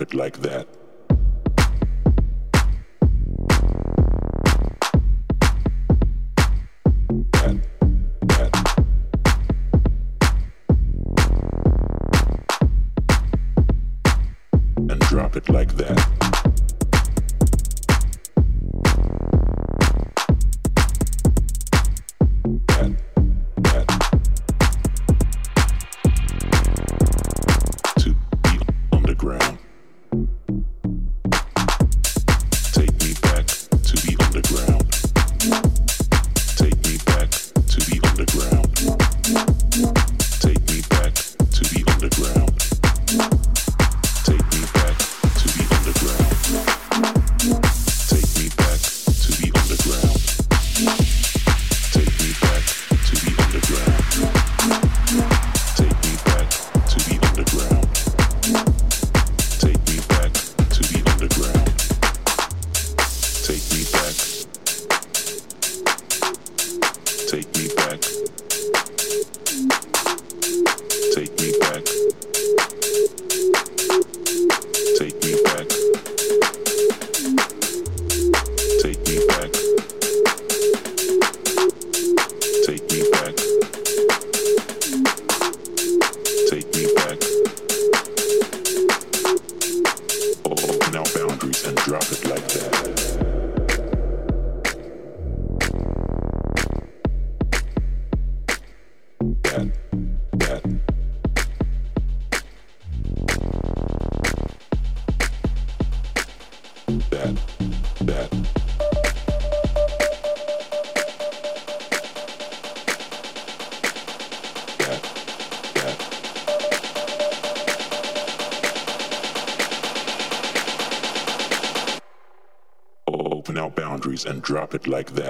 it like that. like that.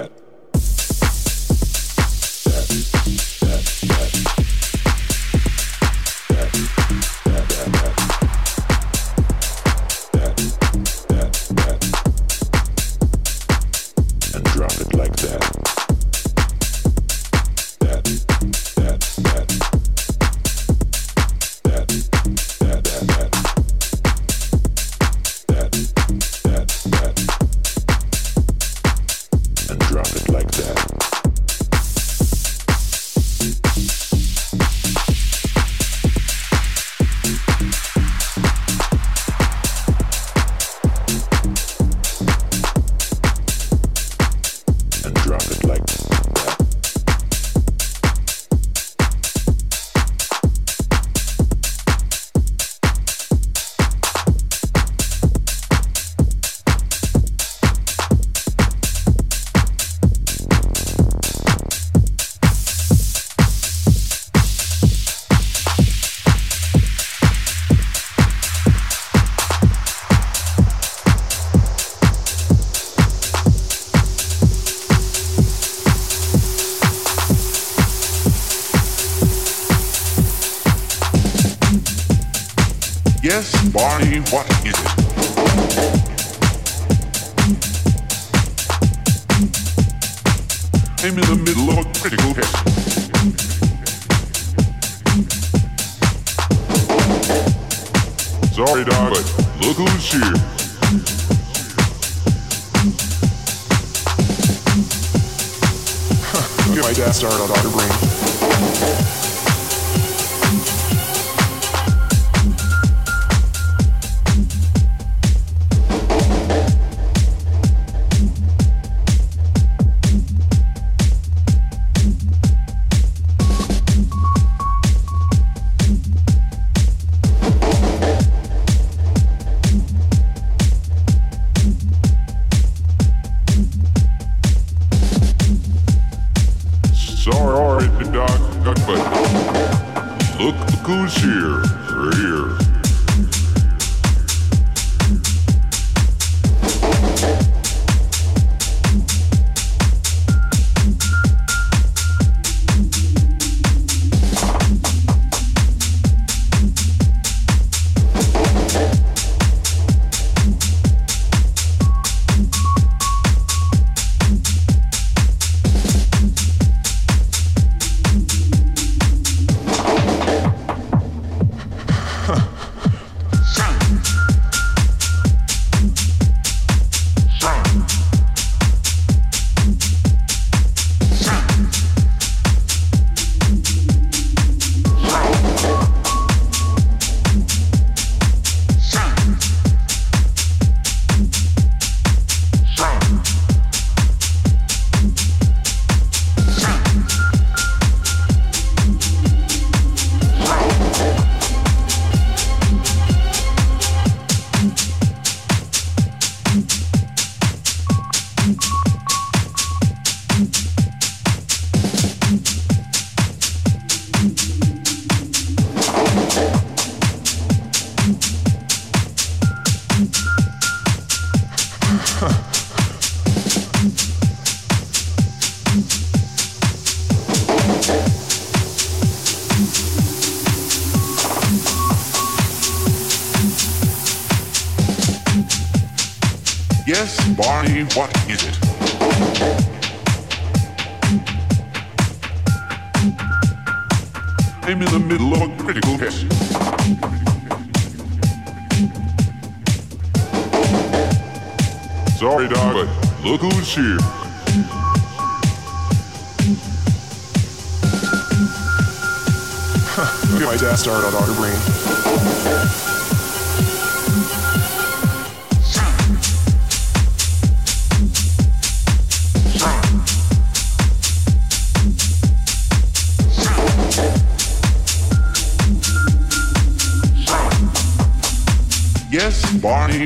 what is it?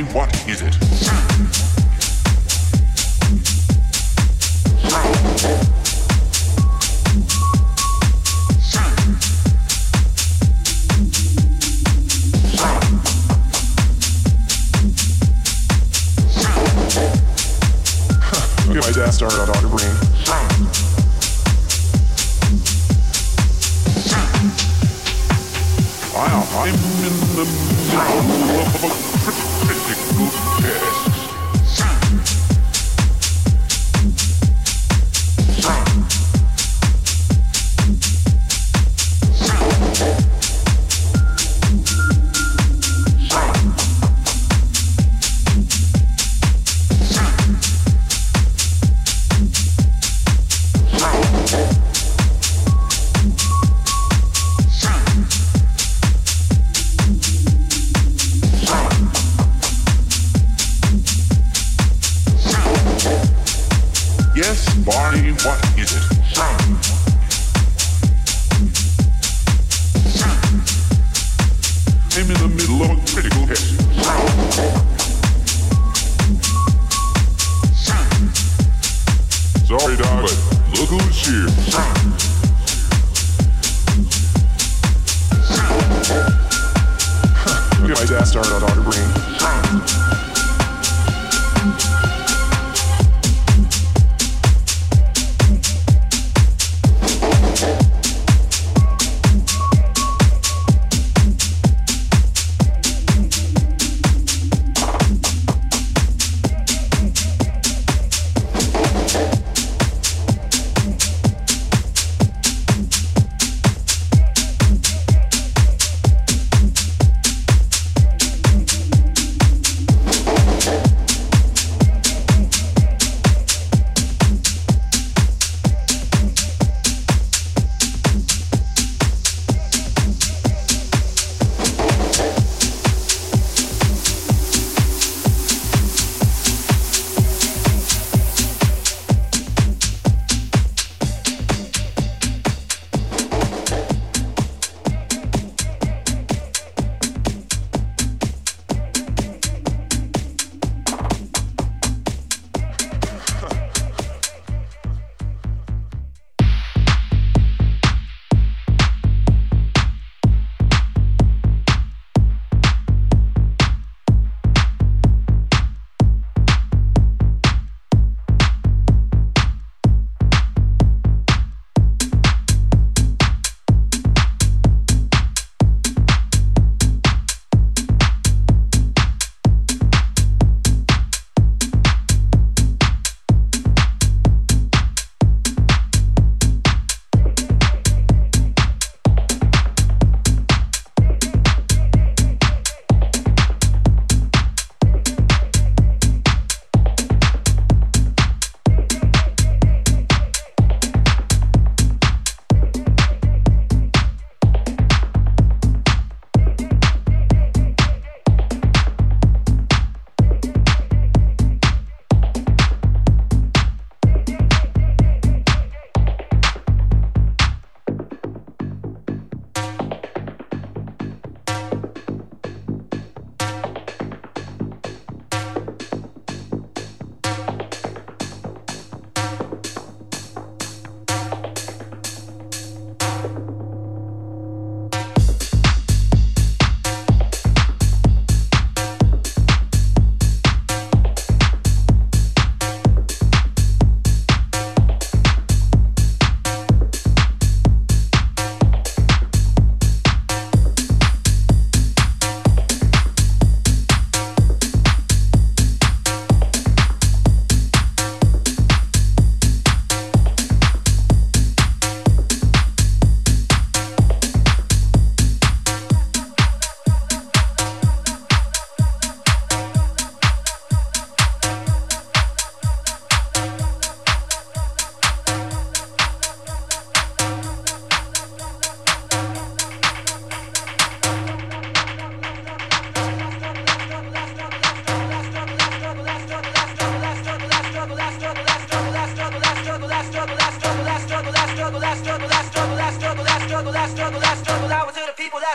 what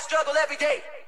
struggle every day.